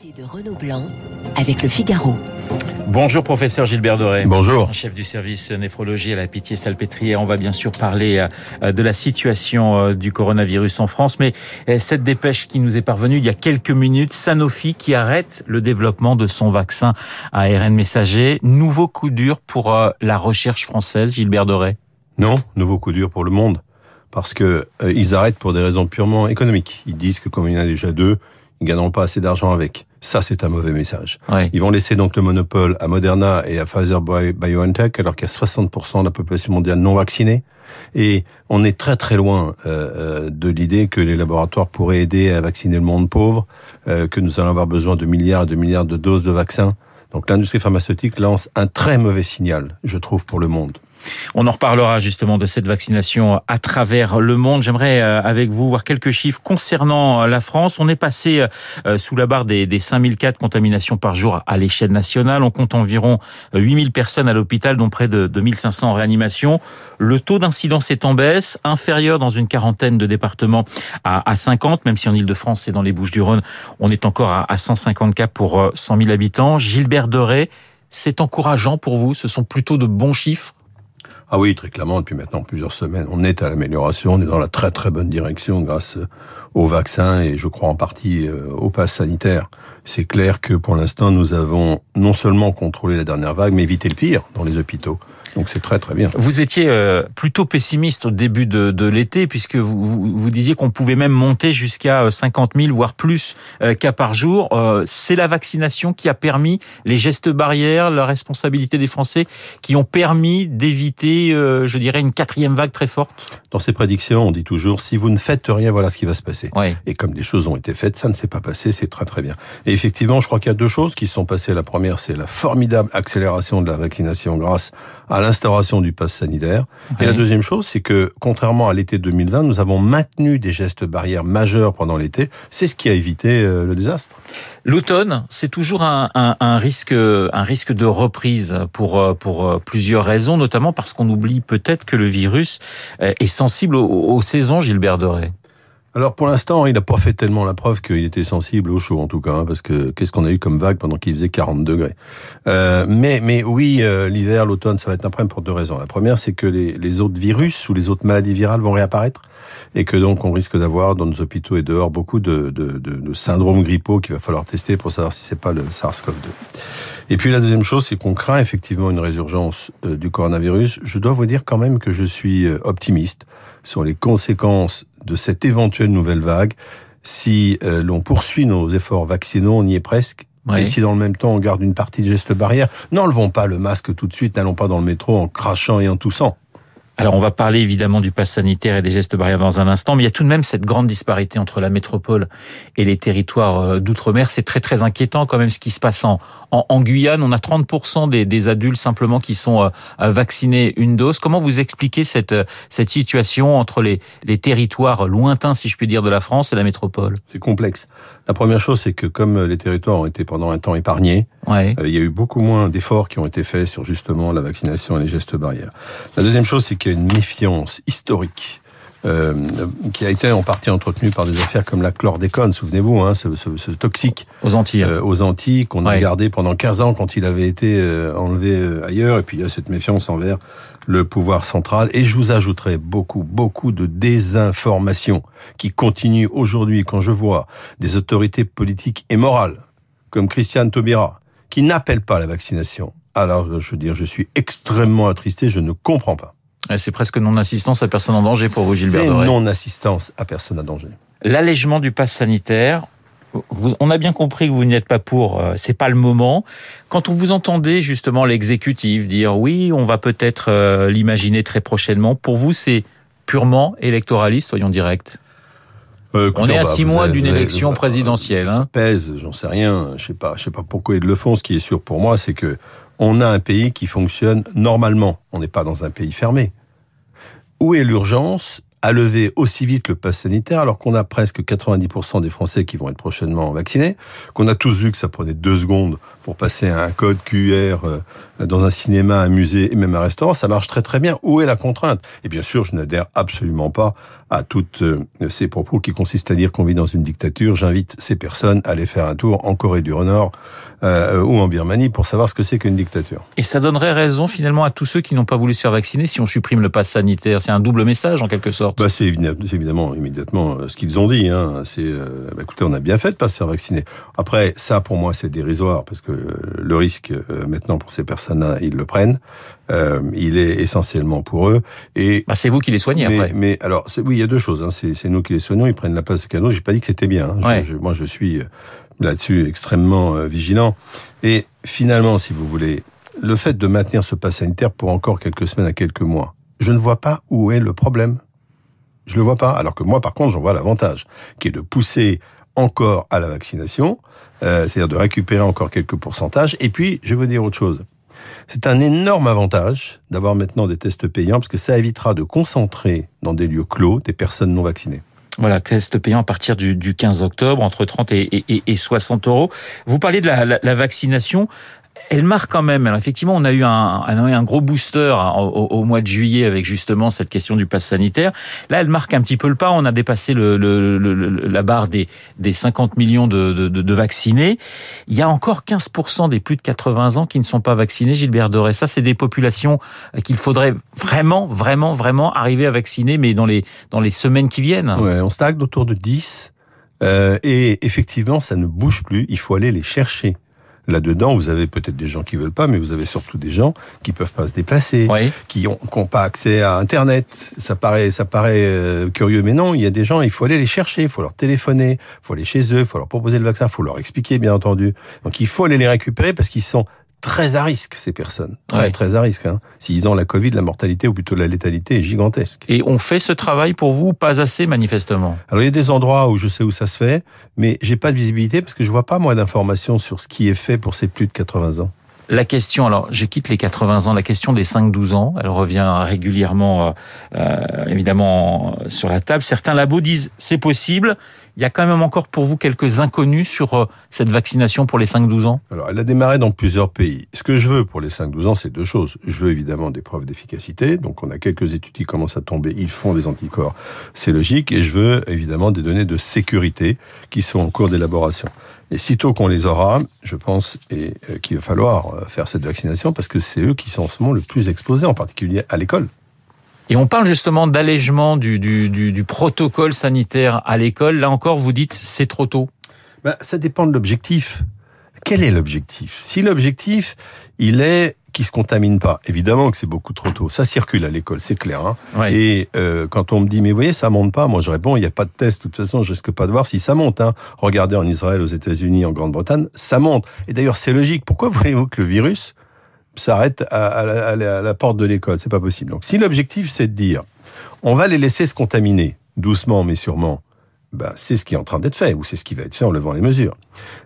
L'invité de Renaud Blanc avec le Figaro. Bonjour professeur Gilbert Doré. Bonjour. Chef du service néphrologie à la Pitié-Salpêtrière. On va bien sûr parler euh, de la situation euh, du coronavirus en France, mais euh, cette dépêche qui nous est parvenue il y a quelques minutes, Sanofi qui arrête le développement de son vaccin à ARN messager. Nouveau coup dur pour la recherche française, Gilbert Doré. Non, nouveau coup dur pour le monde parce que ils arrêtent pour des raisons purement économiques. Ils disent que comme il y en a déjà deux, ils gagneront pas assez d'argent avec. Ça, c'est un mauvais message. Ils vont laisser donc le monopole à Moderna et à Pfizer BioNTech, alors qu'il y a 60% de la population mondiale non vaccinée. Et on est très très loin euh, euh, de l'idée que les laboratoires pourraient aider à vacciner le monde pauvre, euh, que nous allons avoir besoin de milliards et de milliards de doses de vaccins. Donc l'industrie pharmaceutique lance un très mauvais signal, je trouve, pour le monde. On en reparlera justement de cette vaccination à travers le monde. J'aimerais euh, avec vous voir quelques chiffres concernant euh, la France. On est passé euh, sous la barre des, des 5000 cas de contamination par jour à l'échelle nationale. On compte environ 8000 personnes à l'hôpital, dont près de 2500 en réanimation. Le taux d'incidence est en baisse, inférieur dans une quarantaine de départements à, 50, même si en Ile-de-France et dans les Bouches-du-Rhône, on est encore à, à 150 cas pour 100 000 habitants. Gilbert Doré, c'est encourageant pour vous? Ce sont plutôt de bons chiffres ah oui, très clairement, depuis maintenant plusieurs semaines, on est à l'amélioration, on est dans la très très bonne direction grâce au vaccin et je crois en partie euh, au pass sanitaire. C'est clair que pour l'instant, nous avons non seulement contrôlé la dernière vague, mais évité le pire dans les hôpitaux. Donc c'est très très bien. Vous étiez euh, plutôt pessimiste au début de, de l'été puisque vous, vous, disiez qu'on pouvait même monter jusqu'à 50 euh, 000 voire plus euh, cas par jour. C'est la vaccination qui a permis les gestes barrières, la responsabilité des Français qui ont permis d'éviter, je dirais, une quatrième vague très forte? Dans ces prédictions, on dit toujours si vous ne faites rien, voilà ce qui va se passer. Et comme des choses ont été faites, ça ne s'est pas passé, c'est très très bien. Et effectivement, je crois qu'il y a deux choses qui se sont passées. La première, c'est la formidable accélération de la vaccination grâce à l'instauration du pass sanitaire. Et la deuxième chose, c'est que contrairement à l'été 2020, nous avons maintenu des gestes barrières majeurs pendant l'été. C'est ce qui a évité euh, le désastre. L'automne, c'est toujours un, un, un, risque, un risque de reprise pour euh, pour euh, plusieurs raisons, notamment parce qu'on oublie peut-être que le virus est sensible aux, aux saisons, Gilbert Doré. Alors pour l'instant, il n'a pas fait tellement la preuve qu'il était sensible au chaud en tout cas, hein, parce que qu'est-ce qu'on a eu comme vague pendant qu'il faisait 40 degrés? Euh, mais mais oui, euh, l'hiver, l'automne, ça va être un problème pour deux raisons. La première, c'est que les, autres virus ou les autres maladies virales vont réapparaître et que donc on risque d'avoir dans nos hôpitaux et dehors beaucoup de, de, de, syndromes grippaux qu'il va falloir tester pour savoir si c'est pas le SARS-CoV-2. Et puis la deuxième chose, c'est qu'on craint effectivement une résurgence euh, du coronavirus. Je dois vous dire quand même que je suis optimiste sur les conséquences de cette éventuelle nouvelle vague. Si euh, l'on poursuit nos efforts vaccinaux, on y est presque. Et si dans le même temps on garde une partie de gestes barrières, n'enlevons pas le masque tout de suite, n'allons pas dans le métro en crachant et en toussant. Alors on va parler évidemment du pass sanitaire et des gestes barrières dans un instant, mais il y a tout de même cette grande disparité entre la métropole et les territoires euh, d'outre-mer. C'est très très inquiétant quand même ce qui se passe en, en, Guyane. On a 30% des, des, adultes simplement qui sont euh, vaccinés une dose. Comment vous expliquez cette, euh, cette situation entre les, les territoires lointains, si je puis dire, de la France et la métropole? C'est complexe. La première chose, c'est que comme les territoires ont été pendant un temps épargnés, il y a eu beaucoup moins d'efforts qui ont été faits sur justement la vaccination et les gestes barrières. La deuxième chose, c'est une méfiance historique euh, qui a été en partie entretenue par des affaires comme la chlordécone, souvenez-vous, hein, ce, ce, ce, toxique aux Antilles, euh, aux Antilles qu'on a gardé pendant 15 ans quand il avait été euh, enlevé ailleurs, et puis il y a cette méfiance envers le pouvoir central. Et je vous ajouterai beaucoup, beaucoup de désinformation qui continue aujourd'hui quand je vois des autorités politiques et morales comme Christiane Taubira qui n'appellent pas à la vaccination. Alors, je veux dire, je suis extrêmement attristé, je ne comprends pas. C'est presque non-assistance à personne en danger pour vous, Gilbert C'est non-assistance à personne en danger. L'allègement du pass sanitaire, on a bien compris que vous n'êtes pas pour, euh, c'est pas le moment. Quand on vous entendez justement l'exécutif dire oui, on va peut-être euh, l'imaginer très prochainement, pour vous c'est purement électoraliste, soyons directs euh, on est à six mois d'une élection présidentielle. Hein. pèse, j'en sais rien. Je sais pas, je sais pas pourquoi ils le font. Ce qui est sûr pour moi, c'est que on a un pays qui fonctionne normalement. On n'est pas dans un pays fermé. Où est l'urgence? À lever aussi vite le pass sanitaire alors qu'on a presque 90% des Français qui vont être prochainement vaccinés, qu'on a tous vu que ça prenait deux secondes pour passer un code QR euh, dans un cinéma, un musée et même un restaurant, ça marche très très bien. Où est la contrainte? Et bien sûr, je n'adhère absolument pas à toutes euh, ces propos qui consistent à dire qu'on vit dans une dictature. J'invite ces personnes à aller faire un tour en Corée du Nord euh, ou en Birmanie pour savoir ce que c'est qu'une dictature. Et ça donnerait raison finalement à tous ceux qui n'ont pas voulu se faire vacciner si on supprime le pass sanitaire. C'est un double message en quelque sorte. Bah, c'est évidemment immédiatement ce qu'ils ont dit. Hein. C'est, bah, écoutez, on a bien fait de pas se faire vacciner. Après, ça pour moi c'est dérisoire parce que le risque euh, maintenant pour ces personnes-là, ils le prennent. Euh, il est essentiellement pour eux. Et bah, c'est vous qui les soignez mais, après. Mais alors, oui, il y a deux choses. Hein. C'est nous qui les soignons. Ils prennent la place de cadeau. J'ai pas dit que c'était bien. Hein. Je, moi, je suis euh, là-dessus extrêmement vigilant. Et finalement, si vous voulez, le fait de maintenir ce pass sanitaire pour encore quelques semaines à quelques mois, je ne vois pas où est le problème. Je le vois pas. Alors que moi, par contre, j'en vois l'avantage, qui est de pousser encore à la vaccination, euh, c'est-à-dire de récupérer encore quelques pourcentages. Et puis, je vous dire autre chose. C'est un énorme avantage d'avoir maintenant des tests payants parce que ça évitera de concentrer dans des lieux clos des personnes non vaccinées. Voilà, test payant à partir du, 15 octobre, entre 30 et, 60 euros. Vous parlez de la vaccination elle marque quand même. Alors effectivement, on a eu un, un, gros booster au, mois de juillet avec justement cette question du pass sanitaire. Là, elle marque un petit peu le pas. On a dépassé le, la barre des, des 50 millions de, de, de, vaccinés. Il y a encore 15% des plus de 80 ans qui ne sont pas vaccinés, Gilbert Doré. Ça, c'est des populations qu'il faudrait vraiment, vraiment, vraiment arriver à vacciner, mais dans les, dans les semaines qui viennent. Ouais, on stagne autour de 10. Euh, et effectivement, ça ne bouge plus. Il faut aller les chercher. Là-dedans, vous avez peut-être des gens qui veulent pas, mais vous avez surtout des gens qui peuvent pas se déplacer, qui ont, qui ont pas accès à Internet. Ça paraît, ça paraît euh, curieux, mais non. Il y a des gens, il faut aller les chercher, il faut leur téléphoner, il faut aller chez eux, il faut leur proposer le vaccin, il faut leur expliquer, bien entendu. Donc, il faut aller les récupérer parce qu'ils sont très à risque, ces personnes. Très, très à risque. Hein. S'ils ont la Covid, la mortalité, ou plutôt la létalité, est gigantesque. Et on fait ce travail pour vous Pas assez, manifestement? Alors, il y a des endroits où je sais où ça se fait, mais j'ai pas de visibilité parce que je vois pas, moi, d'informations sur ce qui est fait pour ces plus de 80 ans. La question, alors je quitte les 80 ans, la question des 5-12 ans, elle revient régulièrement, euh, euh, évidemment, sur la table. Certains labos disent c'est possible. Il y a quand même encore pour vous quelques inconnus sur euh, cette vaccination pour les 5-12 ans? Alors, elle a démarré dans plusieurs pays. Ce que je veux pour les 5-12 ans, c'est deux choses. Je veux évidemment des preuves d'efficacité. Donc, on a quelques études qui commencent à tomber. Ils font des anticorps. C'est logique. Et je veux évidemment des données de sécurité qui sont en cours d'élaboration. Et sitôt qu'on les aura, je pense qu'il va falloir faire cette vaccination parce que c'est eux qui sont en ce moment le plus exposés, en particulier à l'école. Et on parle justement d'allègement du, du, du, du, protocole sanitaire à l'école. Là encore, vous dites c'est trop tôt. Ben, ça dépend de l'objectif. Quel est l'objectif? Si l'objectif, il est qui se contamine pas. Évidemment que c'est beaucoup trop tôt. Ça circule à l'école, c'est clair. Hein. Et euh, quand on me dit, mais vous voyez, ça monte pas, moi je réponds, il n'y a pas de test. De toute façon, je risque pas de voir si ça monte. Hein. Regardez en Israël, aux États-Unis, en Grande-Bretagne, ça monte. Et d'ailleurs, c'est logique. Pourquoi voyez-vous que le virus s'arrête à, la, porte de l'école? C'est pas possible. Donc, si l'objectif c'est de dire, on va les laisser se contaminer, doucement mais sûrement, ben, c'est ce qui est en train d'être fait, ou c'est ce qui va être fait en levant les mesures.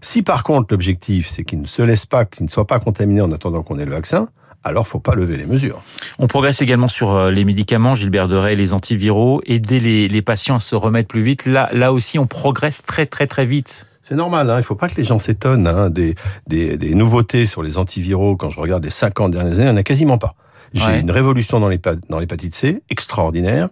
Si par contre l'objectif, c'est qu'ils ne se laissent pas, qu'ils ne soient pas contaminés en attendant qu'on ait le vaccin, alors faut pas lever les mesures. On progresse également sur euh, les médicaments, Gilbert Deray, les antiviraux, aider les, les patients à se remettre plus vite. Là, là aussi, on progresse très très très vite. C'est normal, hein. il faut pas que les gens s'étonnent hein, des, des, des, nouveautés sur les antiviraux. Quand je regarde les 50 dernières années, il n'y en a quasiment pas. J'ai une révolution dans l'hépatite C, extraordinaire.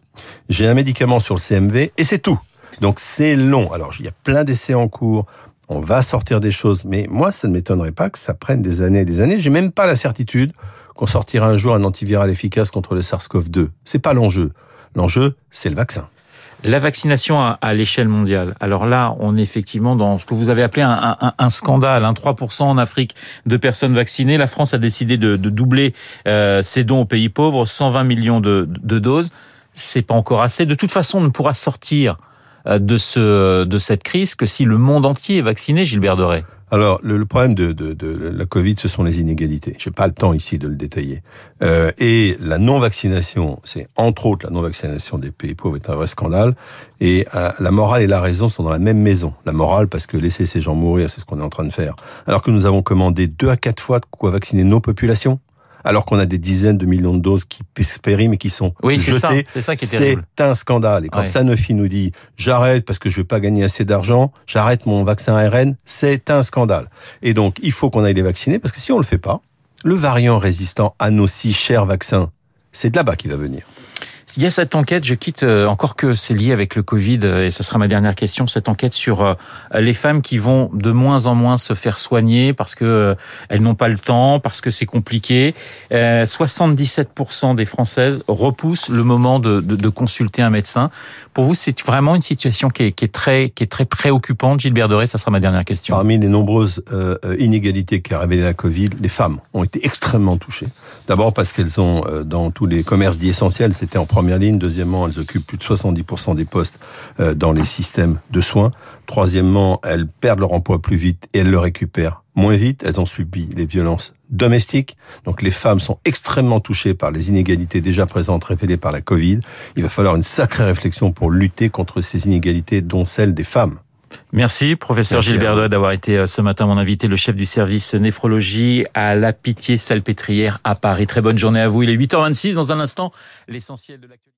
J'ai un médicament sur le CMV, et c'est tout. Donc c'est long. Alors il y a plein d'essais en cours. On va sortir des choses, mais moi ça ne m'étonnerait pas que ça prenne des années et des années. J'ai même pas la certitude qu'on sortira un jour un antiviral efficace contre le SARS-CoV-2. C'est pas l'enjeu. L'enjeu, c'est le vaccin. La vaccination à, l'échelle mondiale. Alors là, on est effectivement dans ce que vous avez appelé un, scandale. 3% en Afrique de personnes vaccinées. La France a décidé de, doubler euh, ses dons aux pays pauvres, 120 millions de, de doses. C'est pas encore assez. De toute façon, on ne pourra sortir de, ce, de cette crise que si le monde entier est vacciné, Gilbert Doré alors, le, problème de, de, de, la Covid, ce sont les inégalités. J'ai pas le temps ici de le détailler. Euh, et la non-vaccination, c'est entre autres la non-vaccination des pays pauvres est un vrai scandale. Et euh, la morale et la raison sont dans la même maison. La morale, parce que laisser ces gens mourir, c'est ce qu'on est en train de faire. Alors que nous avons commandé deux à quatre fois de quoi vacciner nos populations alors qu'on a des dizaines de millions de doses qui périment et qui sont oui, c'est jetées. C'est ça qui est terrible. C'est un scandale. Et quand Ouais. Sanofi nous dit j'arrête parce que je vais pas gagner assez d'argent, j'arrête mon vaccin ARN, c'est un scandale. Et donc il faut qu'on aille les vacciner parce que si on le fait pas, le variant résistant à nos si chers vaccins, c'est de là-bas qu'il va venir. Il y a cette enquête, je quitte euh, encore que c'est lié avec le Covid, euh, et ce sera ma dernière question, cette enquête sur euh, les femmes qui vont de moins en moins se faire soigner parce que elles n'ont pas le temps, parce que c'est compliqué. Euh, 77% des Françaises repoussent le moment de, consulter un médecin. Pour vous, c'est vraiment une situation qui est, très, préoccupante. Gilbert Doré, ça sera ma dernière question. Parmi les nombreuses inégalités qu'a révélé la Covid, les femmes ont été extrêmement touchées. D'abord parce qu'elles ont, dans tous les commerces dits essentiels, c'était en première ligne. Deuxièmement, elles occupent plus de 70% des postes euh, dans les systèmes de soins. Troisièmement, elles perdent leur emploi plus vite et elles le récupèrent moins vite. Elles ont subi les violences domestiques. Donc les femmes sont extrêmement touchées par les inégalités déjà présentes révélées par la Covid. Il va falloir une sacrée réflexion pour lutter contre ces inégalités, dont celle des femmes. Merci, professeur Merci. Doré, d'avoir été euh, ce matin mon invité, le chef du service néphrologie à la Pitié-Salpêtrière à Paris. Très bonne journée à vous. Il est 8h26. Dans un instant, l'essentiel de l'actualité.